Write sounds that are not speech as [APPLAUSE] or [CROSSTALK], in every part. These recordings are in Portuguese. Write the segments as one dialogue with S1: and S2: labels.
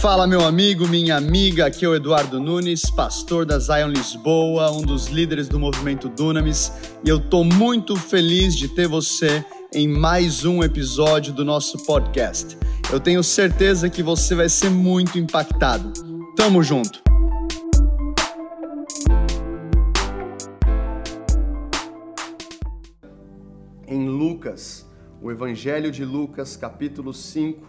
S1: Fala, meu amigo, minha amiga. Aqui é o Eduardo Nunes, pastor da Zion Lisboa, um dos líderes do movimento Dunamis, e eu tô muito feliz de ter você em mais um episódio do nosso podcast. Eu tenho certeza que você vai ser muito impactado. Tamo junto. Lucas, o Evangelho de Lucas, capítulo 5,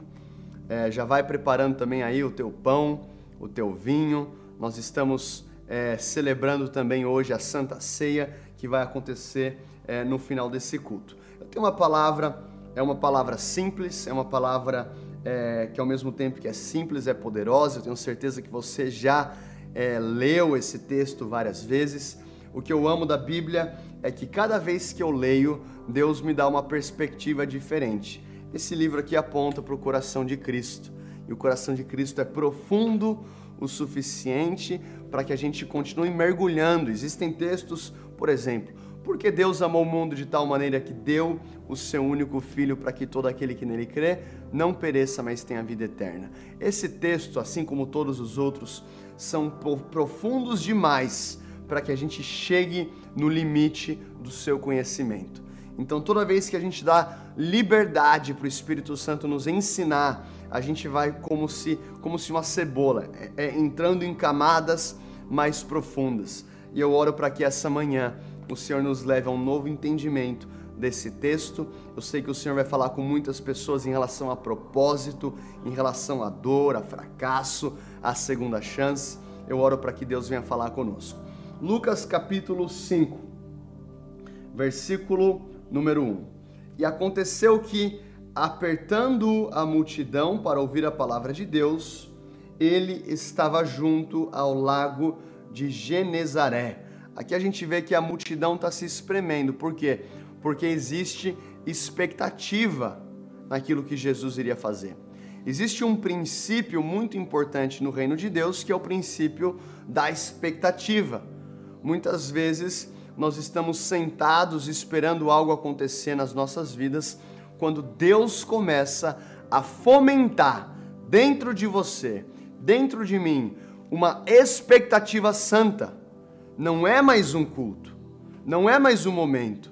S1: é, já vai preparando também aí o teu pão, o teu vinho. Nós estamos é, celebrando também hoje a Santa Ceia que vai acontecer é, no final desse culto. Eu tenho uma palavra, é uma palavra simples, é uma palavra é, que ao mesmo tempo que é simples é poderosa. Eu tenho certeza que você já é, leu esse texto várias vezes. O que eu amo da Bíblia é que cada vez que eu leio, Deus me dá uma perspectiva diferente. Esse livro aqui aponta para o coração de Cristo. E o coração de Cristo é profundo o suficiente para que a gente continue mergulhando. Existem textos, por exemplo, porque Deus amou o mundo de tal maneira que deu o seu único filho para que todo aquele que nele crê não pereça, mas tenha vida eterna. Esse texto, assim como todos os outros, são profundos demais para que a gente chegue no limite do seu conhecimento. Então, toda vez que a gente dá liberdade para o Espírito Santo nos ensinar, a gente vai como se, como se uma cebola, é, é, entrando em camadas mais profundas. E eu oro para que essa manhã o Senhor nos leve a um novo entendimento desse texto. Eu sei que o Senhor vai falar com muitas pessoas em relação a propósito, em relação a dor, a fracasso, a segunda chance. Eu oro para que Deus venha falar conosco. Lucas capítulo 5, versículo número 1. E aconteceu que, apertando a multidão para ouvir a palavra de Deus, Muitas vezes nós estamos sentados esperando algo acontecer nas nossas vidas, quando Deus começa a fomentar dentro de você, dentro de mim, uma expectativa santa. Não é mais um culto, não é mais um momento.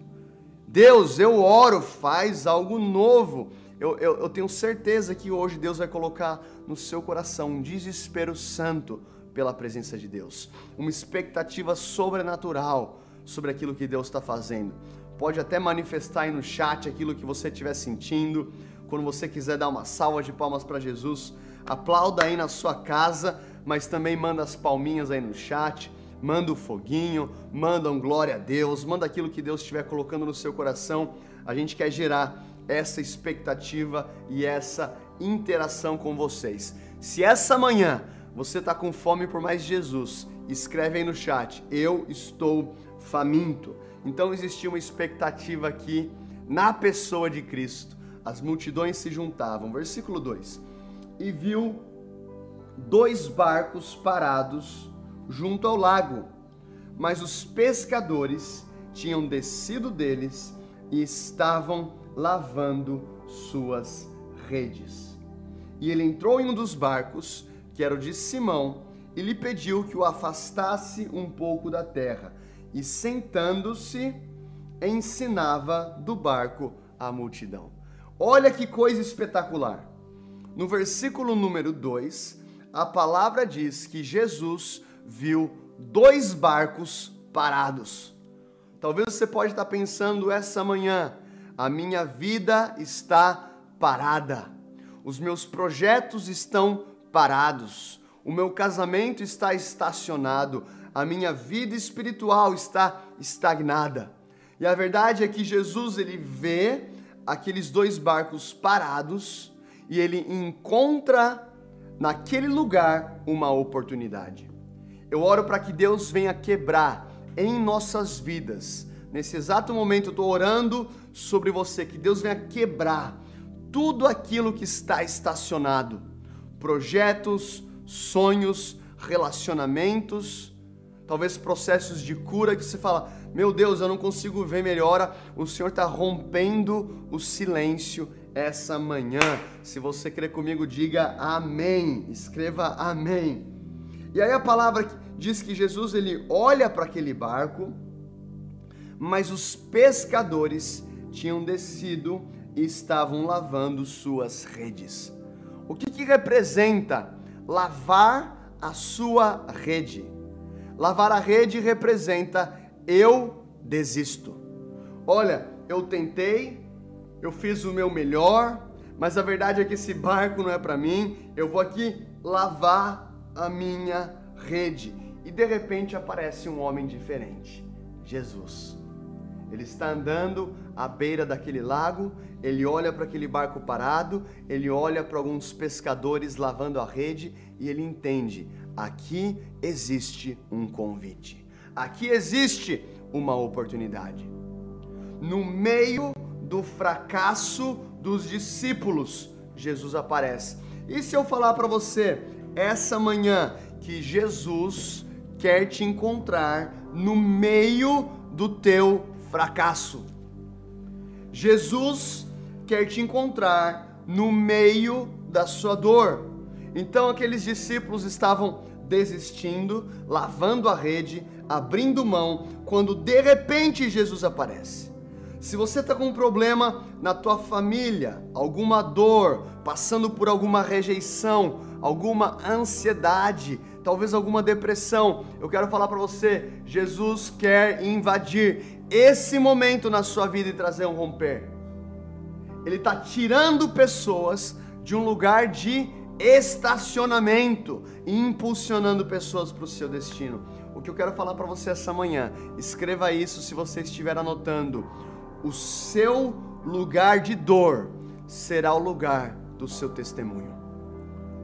S1: Deus, eu oro, faz algo novo. Eu, eu, eu tenho certeza que hoje Deus vai colocar no seu coração um desespero santo pela presença de Deus, uma expectativa sobrenatural sobre aquilo que Deus está fazendo. Pode até manifestar aí no chat aquilo que você estiver sentindo. Quando você quiser dar uma salva de palmas para Jesus, aplauda aí na sua casa, mas também manda as palminhas aí no chat, manda o foguinho, manda um glória a Deus, manda aquilo que Deus estiver colocando no seu coração. A gente quer gerar essa expectativa e essa interação com vocês. Se essa manhã você está com fome por mais Jesus, escreve aí no chat: Eu estou faminto. Então existia uma expectativa aqui na pessoa de Cristo. As multidões se juntavam. Versículo 2: E viu dois barcos parados junto ao lago, mas os pescadores tinham descido deles e estavam lavando suas redes. E ele entrou em um dos barcos, que era o de Simão, e lhe pediu que o afastasse um pouco da terra e sentando-se ensinava do barco a multidão. Olha que coisa espetacular. No versículo número 2, a palavra diz que Jesus viu dois barcos parados. Talvez você pode estar pensando essa manhã, a minha vida está parada. Os meus projetos estão parados. O meu casamento está estacionado a minha vida espiritual está estagnada. E a verdade é que Jesus ele vê aqueles dois barcos parados e ele encontra naquele lugar uma oportunidade. Eu oro para que Deus venha quebrar em nossas vidas. Nesse exato momento eu estou orando sobre você, que Deus venha quebrar tudo aquilo que está estacionado. Projetos, sonhos, relacionamentos, talvez processos de cura que você fala: Meu Deus, eu não consigo ver melhora. O Senhor está rompendo o silêncio essa manhã. Se você crê comigo, diga amém. Escreva amém. E aí a palavra diz que Jesus ele olha para aquele barco, mas os pescadores tinham descido e estavam lavando suas redes. O que, que representa lavar a sua rede? Lavar a rede representa eu desisto. Olha, eu tentei, eu fiz o meu melhor, mas a verdade é que esse barco não é para mim. Eu vou aqui lavar a minha rede. E de repente aparece um homem diferente, Jesus. Ele está andando à beira daquele lago, ele olha para aquele barco parado, ele olha para alguns pescadores lavando a rede e ele entende: aqui existe um convite, aqui existe uma oportunidade. No meio do fracasso dos discípulos, Jesus aparece. E se eu falar para você essa manhã que Jesus quer te encontrar no meio do teu fracasso? Jesus quer te encontrar no meio da sua dor. Então aqueles discípulos estavam desistindo, lavando a rede, abrindo mão, quando de repente Jesus aparece. Se você está com um problema na tua família, alguma dor, passando por alguma rejeição, alguma ansiedade, talvez alguma depressão, eu quero falar para você, Jesus quer invadir esse momento na sua vida e trazer um romper. Ele está tirando pessoas de um lugar de estacionamento e impulsionando pessoas para o seu destino. O que eu quero falar para você essa manhã, escreva isso se você estiver anotando. O seu lugar de dor será o lugar do seu testemunho.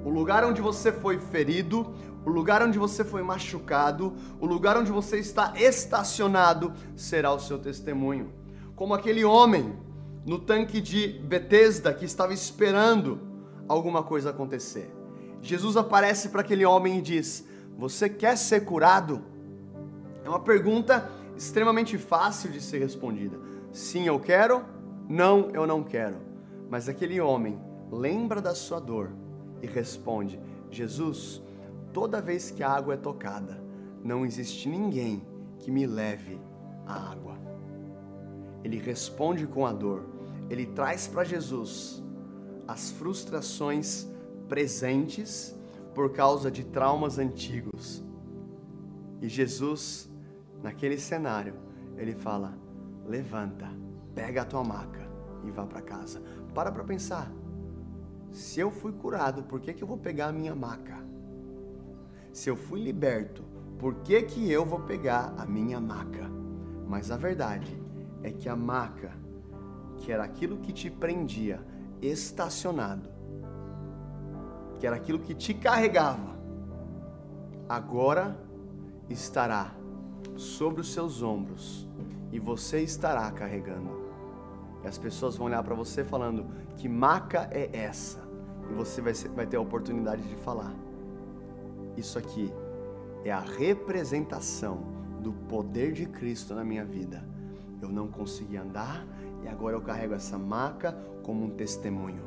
S1: O lugar onde você foi ferido, o lugar onde você foi machucado, o lugar onde você está estacionado será o seu testemunho. Como aquele homem no tanque de Betesda que estava esperando alguma coisa acontecer. Jesus aparece para aquele homem e diz: Você quer ser curado? É uma pergunta extremamente fácil de ser respondida. Sim, eu quero. Não, eu não quero. Mas aquele homem lembra da sua dor e responde: Jesus, toda vez que a água é tocada, não existe ninguém que me leve a água. Ele responde com a dor, ele traz para Jesus as frustrações presentes por causa de traumas antigos. E Jesus, naquele cenário, ele fala: levanta, pega a tua maca e vá para casa. Para para pensar. Se eu fui curado, por que, que eu vou pegar a minha maca? Se eu fui liberto, por que, que eu vou pegar a minha maca? Mas a verdade é que a maca, que era aquilo que te prendia estacionado, que era aquilo que te carregava, agora estará sobre os seus ombros e você estará carregando. E as pessoas vão olhar para você falando: que maca é essa? E você vai, vai ter a oportunidade de falar. Isso aqui é a representação do poder de Cristo na minha vida. Eu não consegui andar e agora eu carrego essa maca como um testemunho.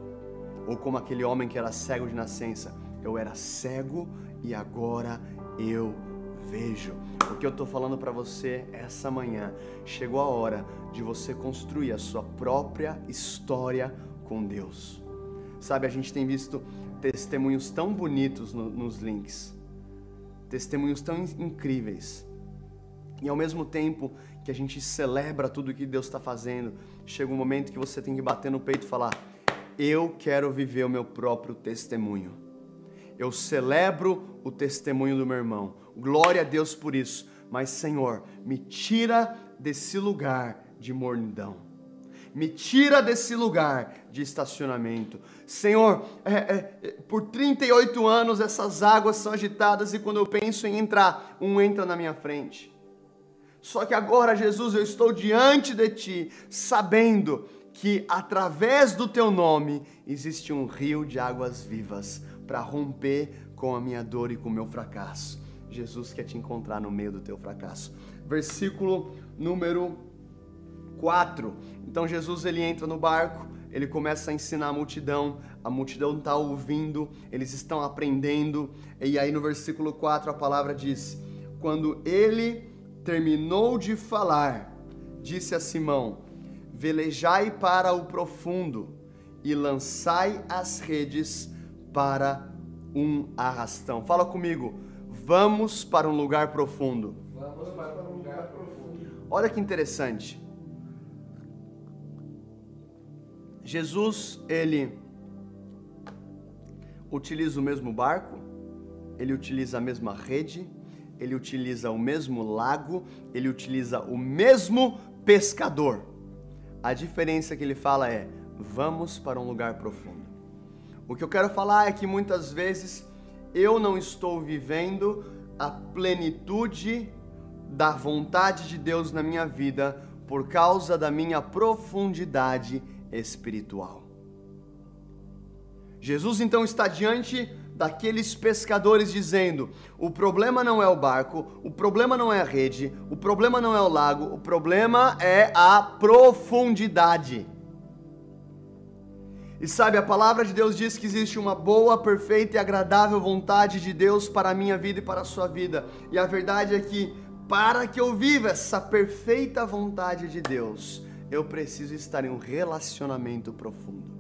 S1: Ou como aquele homem que era cego de nascença. Eu era cego e agora eu vejo. O que eu estou falando para você essa manhã, chegou a hora de você construir a sua própria história com Deus. Sabe, a gente tem visto testemunhos tão bonitos no, nos links testemunhos tão incríveis. E ao mesmo tempo que a gente celebra tudo que Deus está fazendo, chega um momento que você tem que bater no peito e falar: Eu quero viver o meu próprio testemunho. Eu celebro o testemunho do meu irmão. Glória a Deus por isso. Mas, Senhor, me tira desse lugar de mornidão me tira desse lugar de estacionamento. Senhor, é, é, por 38 anos essas águas são agitadas e quando eu penso em entrar, um entra na minha frente. Só que agora, Jesus, eu estou diante de Ti, sabendo que através do Teu nome existe um rio de águas vivas para romper com a minha dor e com o meu fracasso. Jesus quer te encontrar no meio do teu fracasso. Versículo número 4. Então Jesus ele entra no barco, ele começa a ensinar a multidão, a multidão está ouvindo, eles estão aprendendo, e aí no versículo 4 a palavra diz: Quando ele terminou de falar, disse a Simão: Velejai para o profundo e lançai as redes para um arrastão. Fala comigo. Vamos para um lugar profundo.
S2: Vamos para um lugar profundo.
S1: Olha que interessante. Jesus, ele utiliza o mesmo barco, ele utiliza a mesma rede, ele utiliza o mesmo lago, ele utiliza o mesmo pescador. A diferença que ele fala é: vamos para um lugar profundo. O que eu quero falar é que muitas vezes eu não estou vivendo a plenitude da vontade de Deus na minha vida por causa da minha profundidade espiritual. Jesus então está diante daqueles pescadores dizendo: o problema não é o barco, o problema não é a rede, o problema não é o lago, o problema é a profundidade. E sabe, a palavra de Deus diz que existe uma boa, perfeita e agradável vontade de Deus para a minha vida e para a sua vida. E a verdade é que, para que eu viva essa perfeita vontade de Deus, eu preciso estar em um relacionamento profundo.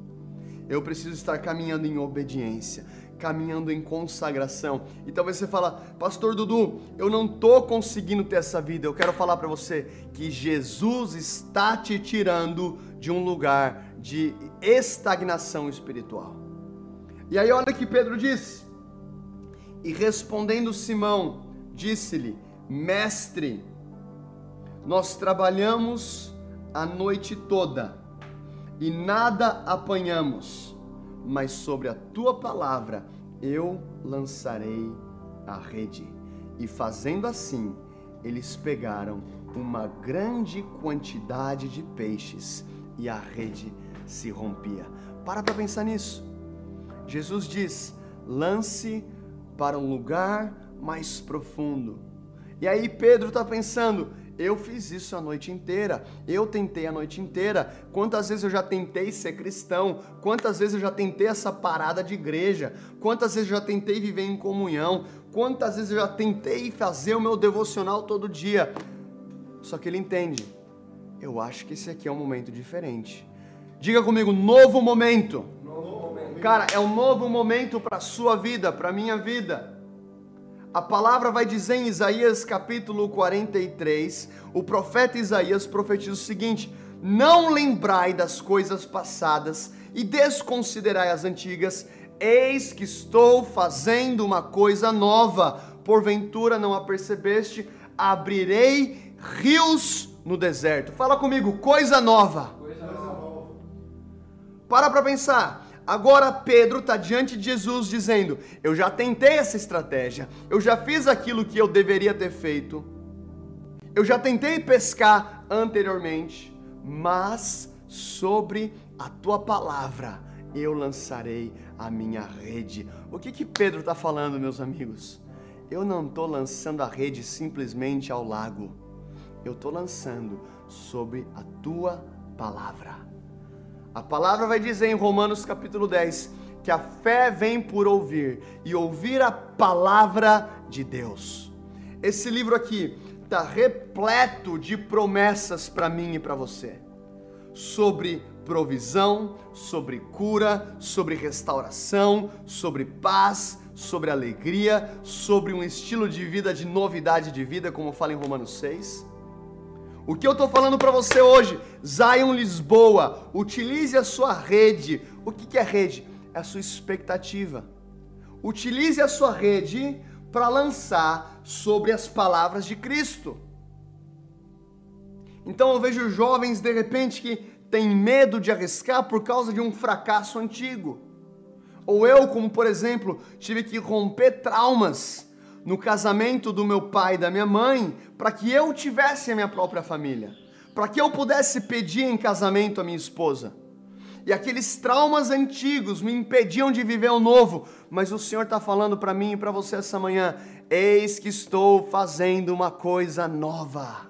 S1: Eu preciso estar caminhando em obediência, caminhando em consagração. E talvez você fala, Pastor Dudu, eu não tô conseguindo ter essa vida. Eu quero falar para você que Jesus está te tirando de um lugar de estagnação espiritual. E aí olha que Pedro diz: E respondendo Simão, disse-lhe: Mestre, nós trabalhamos a noite toda e nada apanhamos, mas sobre a tua palavra eu lançarei a rede. E fazendo assim, eles pegaram uma grande quantidade de peixes e a rede se rompia. Para para pensar nisso. Jesus diz: lance para um lugar mais profundo. E aí Pedro está pensando: eu fiz isso a noite inteira. Eu tentei a noite inteira. Quantas vezes eu já tentei ser cristão? Quantas vezes eu já tentei essa parada de igreja? Quantas vezes eu já tentei viver em comunhão? Quantas vezes eu já tentei fazer o meu devocional todo dia? Só que ele entende. Eu acho que esse aqui é um momento diferente. Diga comigo, novo momento.
S2: Novo momento.
S1: Cara, é um novo momento para sua vida, para minha vida. A palavra vai dizer em Isaías capítulo 43, o profeta Isaías profetiza o seguinte: Não lembrai das coisas passadas e desconsiderai as antigas, eis que estou fazendo uma coisa nova, porventura não a percebeste, abrirei rios no deserto. Fala comigo, coisa nova.
S2: Coisa nova.
S1: Para para pensar. Agora Pedro está diante de Jesus dizendo: Eu já tentei essa estratégia, eu já fiz aquilo que eu deveria ter feito, eu já tentei pescar anteriormente, mas sobre a tua palavra eu lançarei a minha rede. O que que Pedro está falando, meus amigos? Eu não estou lançando a rede simplesmente ao lago, eu estou lançando sobre a tua palavra. A palavra vai dizer em Romanos capítulo 10 que a fé vem por ouvir e ouvir a palavra de Deus. Esse livro aqui está repleto de promessas para mim e para você sobre provisão, sobre cura, sobre restauração, sobre paz, sobre alegria, sobre um estilo de vida de novidade de vida, como fala em Romanos 6 o que eu estou falando para você hoje, Zion Lisboa, utilize a sua rede. O que, que é rede? É a sua expectativa. Utilize a sua rede para lançar sobre as palavras de Cristo. Então eu vejo jovens de repente que têm medo de arriscar por causa de um fracasso antigo. Ou eu, como por exemplo, tive que romper traumas no casamento do meu pai e da minha mãe, para que eu tivesse a minha própria família, para que eu pudesse pedir em casamento a minha esposa. e aqueles traumas antigos me impediam de viver o novo. Mas o Senhor está falando para mim e para você essa manhã: eis que estou fazendo uma coisa nova.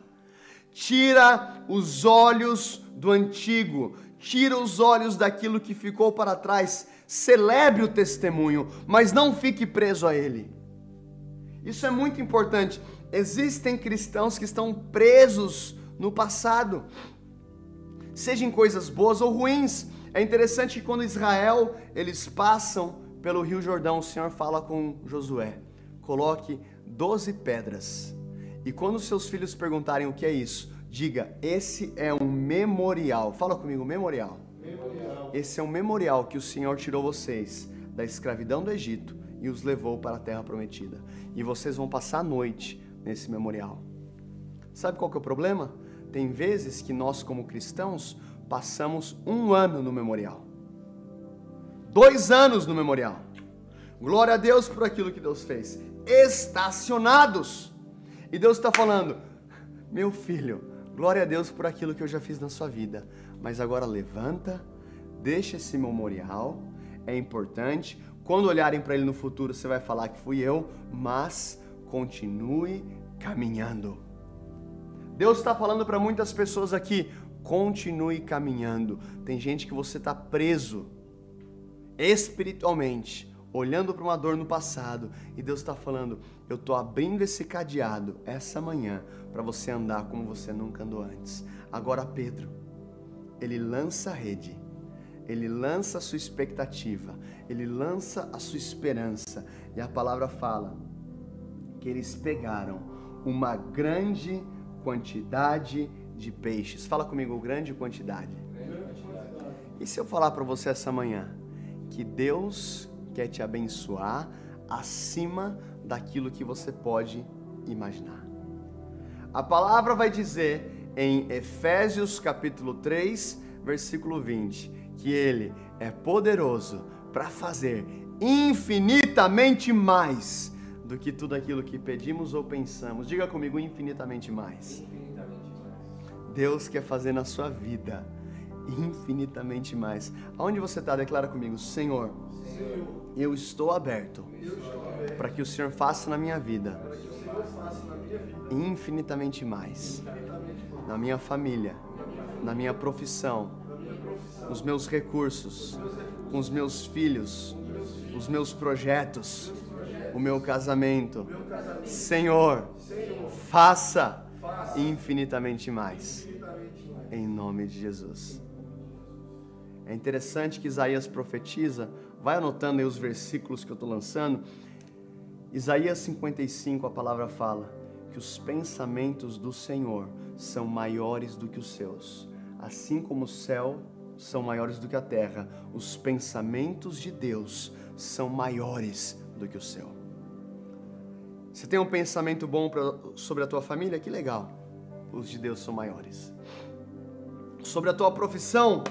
S1: Tira os olhos do antigo, tira os olhos daquilo que ficou para trás. Celebre o testemunho, mas não fique preso a ele. Isso é muito importante. Existem cristãos que estão presos no passado, sejam coisas boas ou ruins. É interessante que quando Israel eles passam pelo Rio Jordão, o Senhor fala com Josué: coloque doze pedras. E quando seus filhos perguntarem o que é isso, diga: esse é um memorial. Fala comigo, memorial. memorial. Esse é um memorial que o Senhor tirou vocês da escravidão do Egito e os levou para a terra prometida. E vocês vão passar a noite nesse memorial. Sabe qual que é o problema? Tem vezes que nós, como cristãos, passamos um ano no memorial, dois anos no memorial. Glória a Deus por aquilo que Deus fez. Estacionados. E Deus está falando, meu filho, glória a Deus por aquilo que eu já fiz na sua vida. Mas agora levanta, deixa esse memorial, é importante. Quando olharem para ele no futuro, você vai falar que fui eu, mas continue caminhando. Deus está falando para muitas pessoas aqui: continue caminhando. Tem gente que você está preso espiritualmente, olhando para uma dor no passado, e Deus está falando: eu estou abrindo esse cadeado essa manhã para você andar como você nunca andou antes. Agora, Pedro, ele lança a rede, ele lança a sua expectativa, ele lança a sua esperança, e a palavra fala que eles pegaram uma grande quantidade de peixes. Fala comigo, grande quantidade. E se eu falar para você essa manhã que Deus quer te abençoar acima daquilo que você pode imaginar? A palavra vai dizer em Efésios capítulo 3, versículo 20, que ele é poderoso para fazer infinitamente mais do que tudo aquilo que pedimos ou pensamos. Diga comigo, infinitamente mais. Infinitamente mais. Deus quer fazer na sua vida infinitamente mais. Aonde você está, declara comigo, Senhor, Senhor eu estou aberto, aberto. para que o Senhor faça na minha vida, infinitamente mais. Na minha família, na minha profissão, nos meus recursos, com os meus filhos, os meus projetos o meu casamento. Senhor, faça infinitamente mais. Em nome de Jesus. É interessante que Isaías profetiza, vai anotando aí os versículos que eu estou lançando. Isaías 55, a palavra fala que os pensamentos do Senhor são maiores do que os seus. Assim como o céu são maiores do que a terra, os pensamentos de Deus são maiores do que o céu. Você tem um pensamento bom pra, sobre a tua família? Que legal. Os de Deus são maiores. Sobre a tua profissão?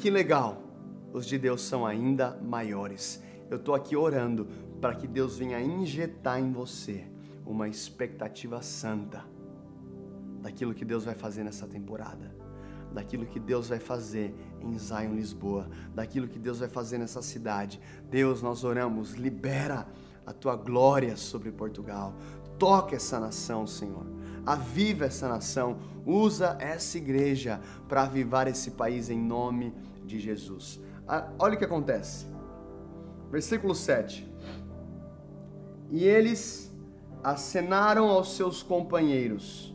S1: Que legal. Os de Deus são ainda maiores. Eu estou aqui orando para que Deus venha injetar em você uma expectativa santa daquilo que Deus vai fazer nessa temporada, daquilo que Deus vai fazer em Zion, Lisboa, daquilo que Deus vai fazer nessa cidade. Deus, nós oramos, libera a tua glória sobre Portugal. Toca essa nação, Senhor. Aviva essa nação. Usa essa igreja para avivar esse país em nome de Jesus. Ah, olha o que acontece. Versículo 7. E eles acenaram aos seus companheiros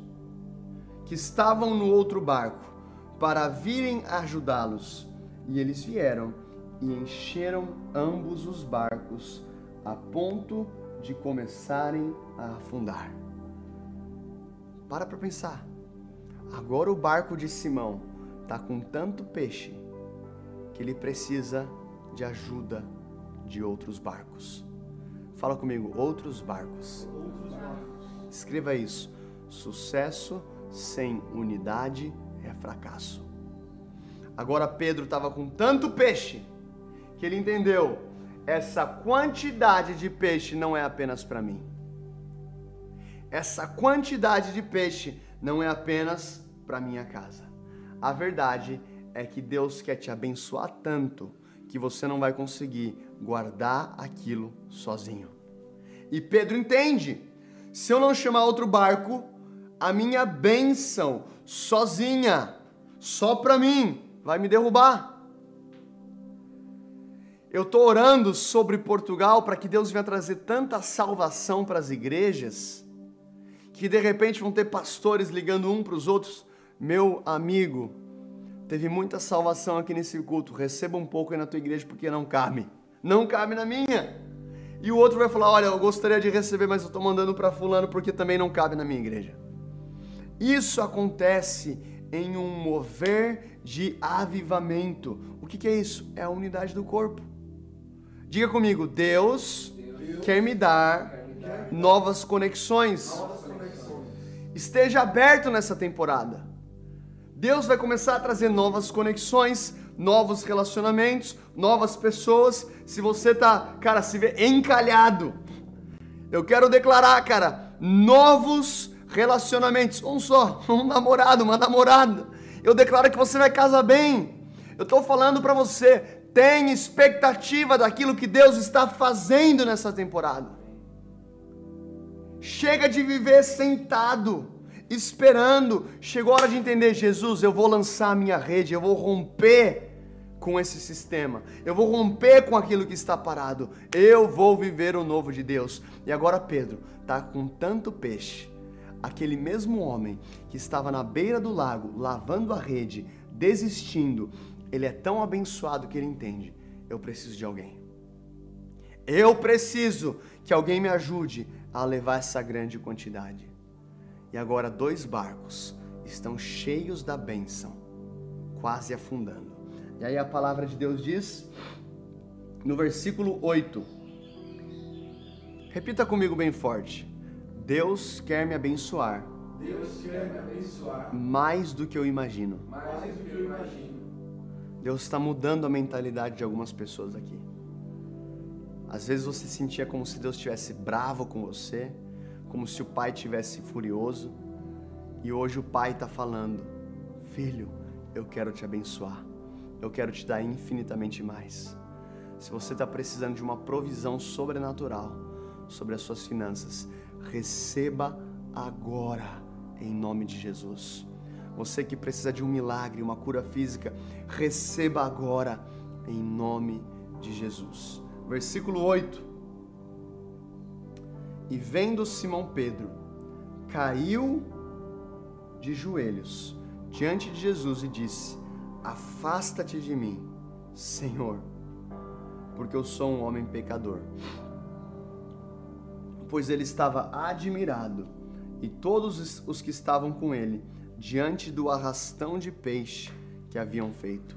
S1: que estavam no outro barco para virem ajudá-los. E eles vieram e encheram ambos os barcos a ponto de começarem a afundar. Para para pensar. Agora o barco de Simão está com tanto peixe que ele precisa de ajuda de outros barcos. Fala comigo, outros barcos. Outros barcos. Escreva isso. Sucesso sem unidade é fracasso. Agora Pedro estava com tanto peixe que ele entendeu essa quantidade de peixe não é apenas para mim. Essa quantidade de peixe não é apenas para minha casa. A verdade é que Deus quer te abençoar tanto que você não vai conseguir guardar aquilo sozinho. E Pedro entende: se eu não chamar outro barco, a minha bênção sozinha, só para mim, vai me derrubar. Eu estou orando sobre Portugal para que Deus venha trazer tanta salvação para as igrejas, que de repente vão ter pastores ligando um para os outros. Meu amigo, teve muita salvação aqui nesse culto, receba um pouco aí na tua igreja porque não cabe. Não cabe na minha. E o outro vai falar: Olha, eu gostaria de receber, mas eu estou mandando para Fulano porque também não cabe na minha igreja. Isso acontece em um mover de avivamento. O que, que é isso? É a unidade do corpo. Diga comigo, Deus, Deus quer me dar quer me dar novas conexões. Novas conexões. Esteja aberto nessa temporada. Deus vai começar a trazer novas conexões, novos relacionamentos, novas pessoas. Se você tá, cara, se vê encalhado, eu quero declarar, cara, novos relacionamentos. Um só, [LAUGHS] um namorado, uma namorada. Eu declaro que você vai casar bem. Eu estou falando para você, tem expectativa daquilo que Deus está fazendo nessa temporada. Chega de viver sentado, esperando. Chegou a hora de entender, Jesus, eu vou lançar a minha rede, eu vou romper com esse sistema. Eu vou romper com aquilo que está parado. Eu vou viver o novo de Deus. E agora Pedro está com tanto peixe. Aquele mesmo homem que estava na beira do lago, lavando a rede, desistindo, ele é tão abençoado que ele entende: eu preciso de alguém. Eu preciso que alguém me ajude a levar essa grande quantidade. E agora dois barcos estão cheios da bênção, quase afundando. E aí a palavra de Deus diz no versículo 8. Repita comigo bem forte. Deus quer me abençoar.
S2: Deus quer me abençoar
S1: mais do que eu imagino.
S2: Mais do que eu imagino.
S1: Deus está mudando a mentalidade de algumas pessoas aqui. Às vezes você sentia como se Deus estivesse bravo com você, como se o pai estivesse furioso, e hoje o pai está falando: Filho, eu quero te abençoar, eu quero te dar infinitamente mais. Se você está precisando de uma provisão sobrenatural sobre as suas finanças, receba agora, em nome de Jesus. Você que precisa de um milagre, uma cura física, receba agora em nome de Jesus. Versículo 8. E vendo Simão Pedro, caiu de joelhos diante de Jesus e disse: Afasta-te de mim, Senhor, porque eu sou um homem pecador. Pois ele estava admirado e todos os que estavam com ele diante do arrastão de peixe que haviam feito.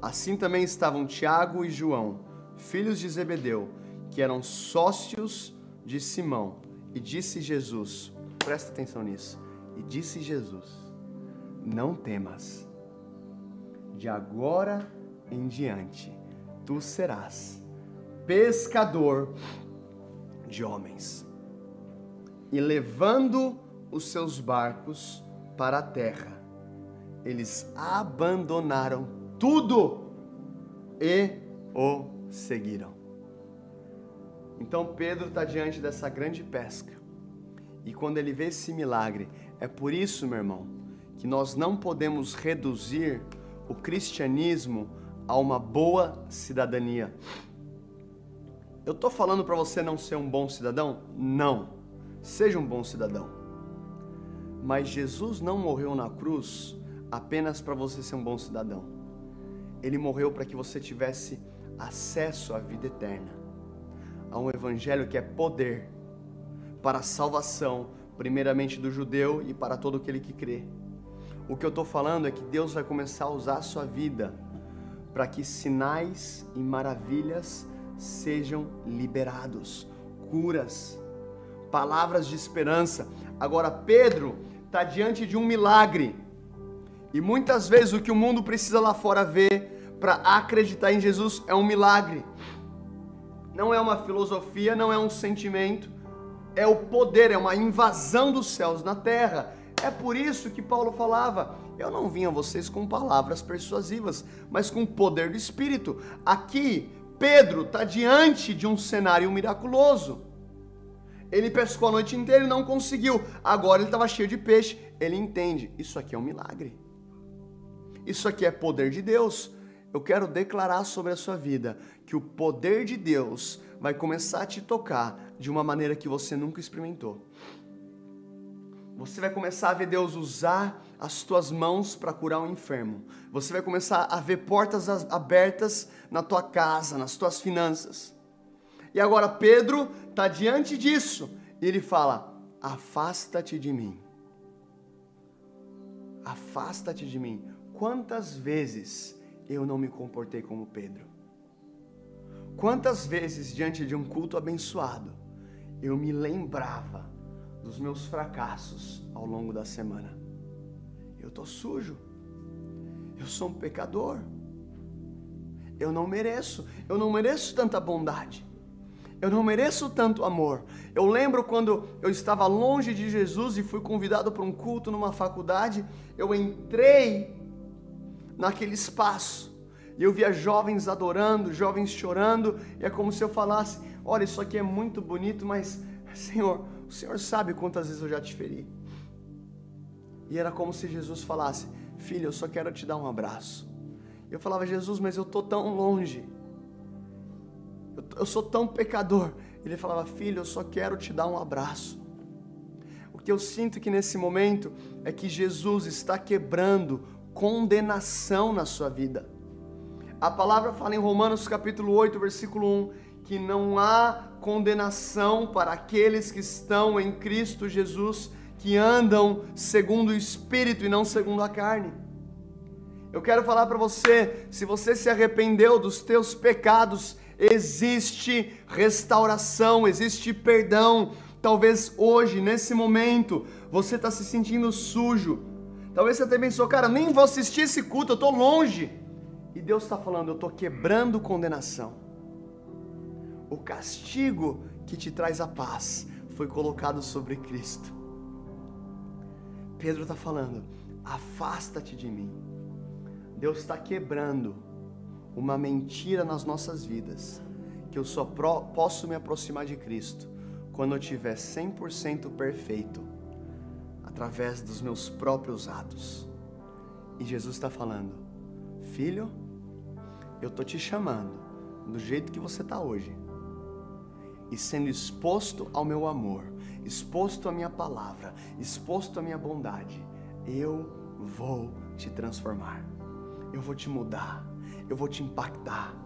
S1: Assim também estavam Tiago e João, filhos de Zebedeu, que eram sócios de Simão. E disse Jesus: presta atenção nisso. E disse Jesus: Não temas, de agora em diante tu serás pescador de homens. E levando os seus barcos, para a terra. Eles abandonaram tudo e o seguiram. Então Pedro está diante dessa grande pesca. E quando ele vê esse milagre, é por isso, meu irmão, que nós não podemos reduzir o cristianismo a uma boa cidadania. Eu estou falando para você não ser um bom cidadão? Não. Seja um bom cidadão. Mas Jesus não morreu na cruz apenas para você ser um bom cidadão. Ele morreu para que você tivesse acesso à vida eterna, a um evangelho que é poder para a salvação, primeiramente do judeu e para todo aquele que crê. O que eu estou falando é que Deus vai começar a usar a sua vida para que sinais e maravilhas sejam liberados, curas, palavras de esperança. Agora, Pedro está diante de um milagre. E muitas vezes o que o mundo precisa lá fora ver para acreditar em Jesus é um milagre. Não é uma filosofia, não é um sentimento, é o poder, é uma invasão dos céus na terra. É por isso que Paulo falava: Eu não vim a vocês com palavras persuasivas, mas com o poder do Espírito. Aqui, Pedro está diante de um cenário miraculoso. Ele pescou a noite inteira e não conseguiu. Agora ele estava cheio de peixe. Ele entende: Isso aqui é um milagre. Isso aqui é poder de Deus. Eu quero declarar sobre a sua vida que o poder de Deus vai começar a te tocar de uma maneira que você nunca experimentou. Você vai começar a ver Deus usar as tuas mãos para curar um enfermo. Você vai começar a ver portas abertas na tua casa, nas tuas finanças. E agora Pedro está diante disso e ele fala: Afasta-te de mim. Afasta-te de mim. Quantas vezes eu não me comportei como Pedro? Quantas vezes, diante de um culto abençoado, eu me lembrava dos meus fracassos ao longo da semana? Eu tô sujo. Eu sou um pecador. Eu não mereço. Eu não mereço tanta bondade. Eu não mereço tanto amor. Eu lembro quando eu estava longe de Jesus e fui convidado para um culto numa faculdade, eu entrei naquele espaço. E eu via jovens adorando, jovens chorando, e é como se eu falasse: Olha, isso aqui é muito bonito, mas, Senhor, o Senhor sabe quantas vezes eu já te feri. E era como se Jesus falasse: Filho, eu só quero te dar um abraço. Eu falava: Jesus, mas eu estou tão longe. Eu, eu sou tão pecador. Ele falava: Filho, eu só quero te dar um abraço. O que eu sinto que nesse momento é que Jesus está quebrando condenação na sua vida. A palavra fala em Romanos capítulo 8, versículo 1, que não há condenação para aqueles que estão em Cristo Jesus, que andam segundo o Espírito e não segundo a carne. Eu quero falar para você, se você se arrependeu dos teus pecados, existe restauração, existe perdão. Talvez hoje, nesse momento, você está se sentindo sujo, Talvez você até pensou, cara, nem vou assistir esse culto, eu estou longe. E Deus está falando, eu estou quebrando condenação. O castigo que te traz a paz foi colocado sobre Cristo. Pedro está falando, afasta-te de mim. Deus está quebrando uma mentira nas nossas vidas, que eu só posso me aproximar de Cristo quando eu tiver 100% perfeito através dos meus próprios atos. E Jesus está falando: Filho, eu estou te chamando do jeito que você está hoje e sendo exposto ao meu amor, exposto à minha palavra, exposto à minha bondade, eu vou te transformar, eu vou te mudar, eu vou te impactar.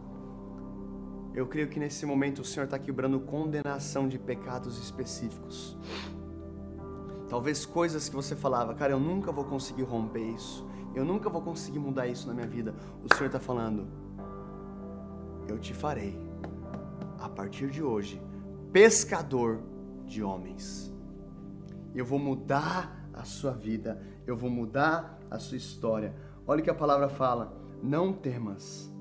S1: Eu creio que nesse momento o Senhor está quebrando condenação de pecados específicos. Talvez coisas que você falava, cara, eu nunca vou conseguir romper isso, eu nunca vou conseguir mudar isso na minha vida. O Senhor está falando, eu te farei, a partir de hoje, pescador de homens. Eu vou mudar a sua vida, eu vou mudar a sua história. Olha o que a palavra fala: não temas,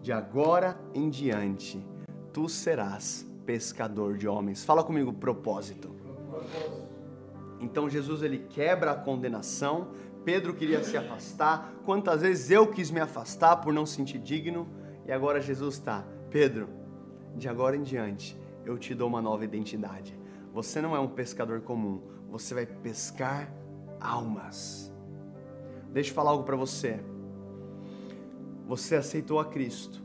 S1: de agora em diante, tu serás pescador de homens. Fala comigo, propósito. propósito. Então Jesus ele quebra a condenação. Pedro queria se afastar. Quantas vezes eu quis me afastar por não sentir digno? E agora Jesus está, Pedro, de agora em diante eu te dou uma nova identidade. Você não é um pescador comum, você vai pescar almas. Deixa eu falar algo para você. Você aceitou a Cristo,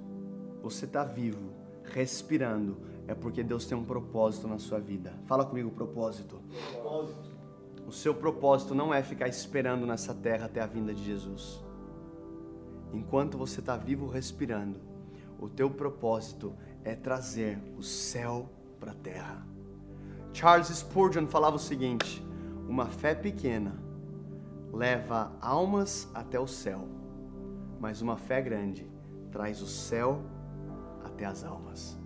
S1: você está vivo, respirando, é porque Deus tem um propósito na sua vida. Fala comigo, propósito. Propósito. O seu propósito não é ficar esperando nessa terra até a vinda de Jesus. Enquanto você está vivo respirando, o teu propósito é trazer o céu para a terra. Charles Spurgeon falava o seguinte: uma fé pequena leva almas até o céu, mas uma fé grande traz o céu até as almas.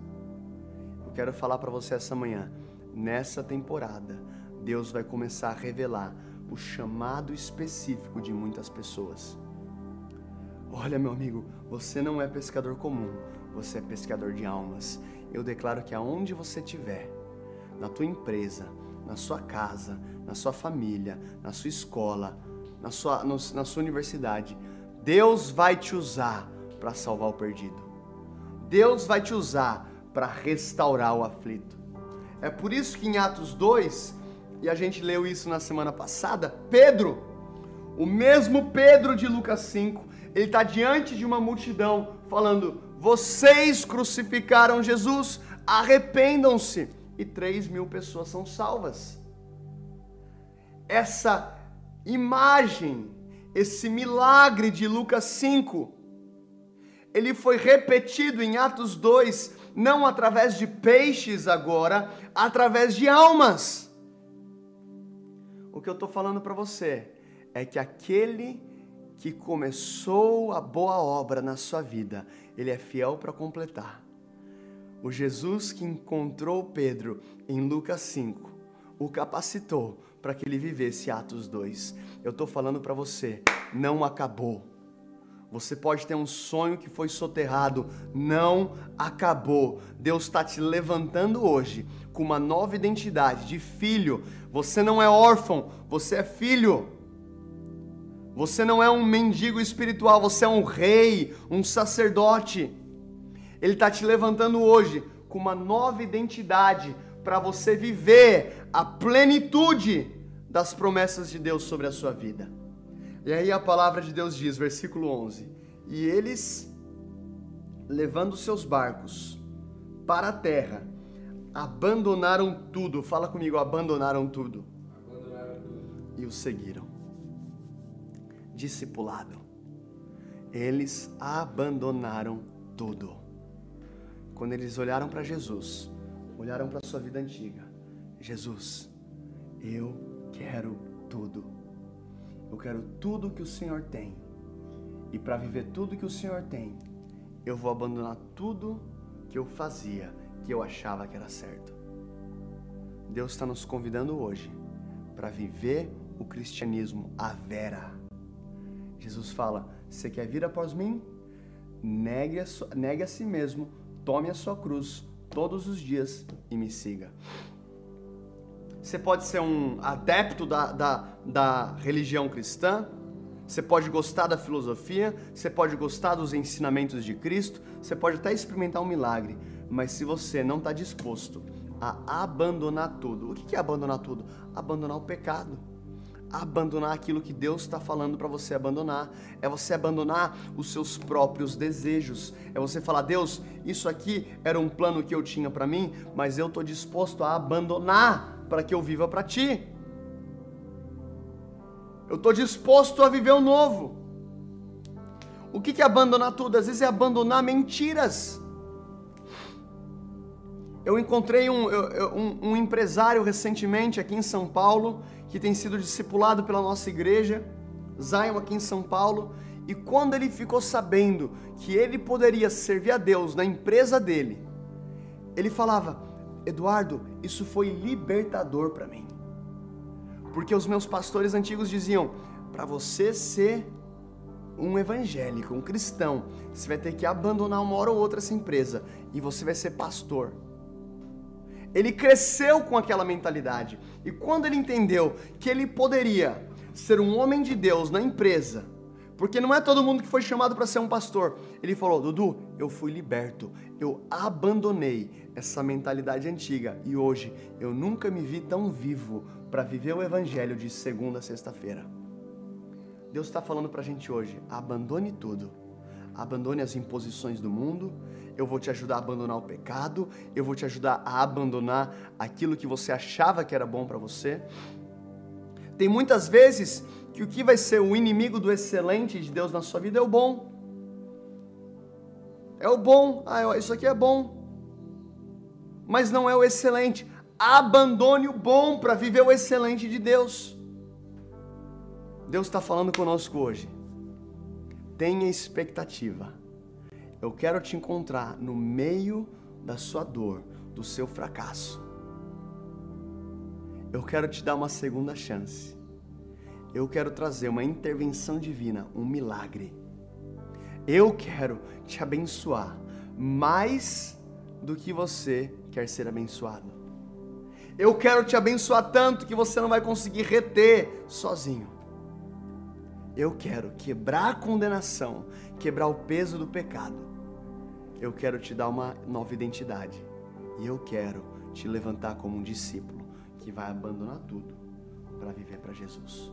S1: Eu quero falar para você essa manhã, nessa temporada, Deus vai começar a revelar o chamado específico de muitas pessoas. Olha, meu amigo, você não é pescador comum, você é pescador de almas. Eu declaro que aonde você estiver, na tua empresa, na sua casa, na sua família, na sua escola, na sua, no, na sua universidade. Deus vai te usar para salvar o perdido. Deus vai te usar para restaurar o aflito. É por isso que em Atos 2, e a gente leu isso na semana passada, Pedro, o mesmo Pedro de Lucas 5, ele está diante de uma multidão falando: Vocês crucificaram Jesus, arrependam-se. E 3 mil pessoas são salvas. Essa imagem, esse milagre de Lucas 5, ele foi repetido em Atos 2, não através de peixes agora, através de almas. O que eu estou falando para você é que aquele que começou a boa obra na sua vida, ele é fiel para completar. O Jesus que encontrou Pedro em Lucas 5 o capacitou para que ele vivesse Atos 2. Eu estou falando para você, não acabou. Você pode ter um sonho que foi soterrado, não acabou. Deus está te levantando hoje com uma nova identidade de filho. Você não é órfão, você é filho. Você não é um mendigo espiritual, você é um rei, um sacerdote. Ele está te levantando hoje com uma nova identidade para você viver a plenitude das promessas de Deus sobre a sua vida. E aí a palavra de Deus diz, versículo 11: E eles, levando seus barcos para a terra, abandonaram tudo. Fala comigo, abandonaram tudo.
S2: Abandonaram tudo.
S1: E o seguiram discipulado. Eles abandonaram tudo. Quando eles olharam para Jesus, olharam para sua vida antiga, Jesus, eu quero tudo. Eu quero tudo que o Senhor tem. E para viver tudo que o Senhor tem, eu vou abandonar tudo que eu fazia, que eu achava que era certo. Deus está nos convidando hoje para viver o cristianismo à vera Jesus fala: Você quer vir após mim? Negue a, negue a si mesmo, tome a sua cruz todos os dias e me siga. Você pode ser um adepto da, da, da religião cristã, você pode gostar da filosofia, você pode gostar dos ensinamentos de Cristo, você pode até experimentar um milagre, mas se você não está disposto a abandonar tudo, o que é abandonar tudo? Abandonar o pecado abandonar aquilo que Deus está falando para você abandonar. É você abandonar os seus próprios desejos. É você falar: Deus, isso aqui era um plano que eu tinha para mim, mas eu estou disposto a abandonar para que eu viva para Ti. Eu estou disposto a viver o novo. O que é abandonar tudo? Às vezes é abandonar mentiras. Eu encontrei um, um, um empresário recentemente aqui em São Paulo que tem sido discipulado pela nossa igreja, Zion aqui em São Paulo, e quando ele ficou sabendo que ele poderia servir a Deus na empresa dele, ele falava: Eduardo, isso foi libertador para mim. Porque os meus pastores antigos diziam: para você ser um evangélico, um cristão, você vai ter que abandonar uma hora ou outra essa empresa e você vai ser pastor. Ele cresceu com aquela mentalidade. E quando ele entendeu que ele poderia ser um homem de Deus na empresa, porque não é todo mundo que foi chamado para ser um pastor, ele falou: Dudu, eu fui liberto, eu abandonei essa mentalidade antiga e hoje eu nunca me vi tão vivo para viver o evangelho de segunda a sexta-feira. Deus está falando para a gente hoje: abandone tudo, abandone as imposições do mundo eu vou te ajudar a abandonar o pecado, eu vou te ajudar a abandonar aquilo que você achava que era bom para você. Tem muitas vezes que o que vai ser o inimigo do excelente de Deus na sua vida é o bom. É o bom, ah, isso aqui é bom. Mas não é o excelente. Abandone o bom para viver o excelente de Deus. Deus está falando conosco hoje. Tenha expectativa eu quero te encontrar no meio da sua dor, do seu fracasso. Eu quero te dar uma segunda chance. Eu quero trazer uma intervenção divina, um milagre. Eu quero te abençoar mais do que você quer ser abençoado. Eu quero te abençoar tanto que você não vai conseguir reter sozinho. Eu quero quebrar a condenação, quebrar o peso do pecado. Eu quero te dar uma nova identidade. E eu quero te levantar como um discípulo que vai abandonar tudo para viver para Jesus.